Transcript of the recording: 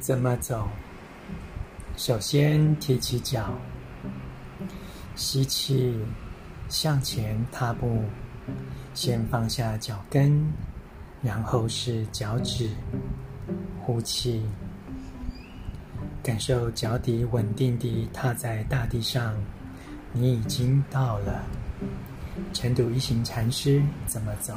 怎么走？首先提起脚吸气向前踏步先放下脚跟然后是脚趾呼气感受脚底稳定地踏在大地上。你已经到了。成都一行禅师怎么走？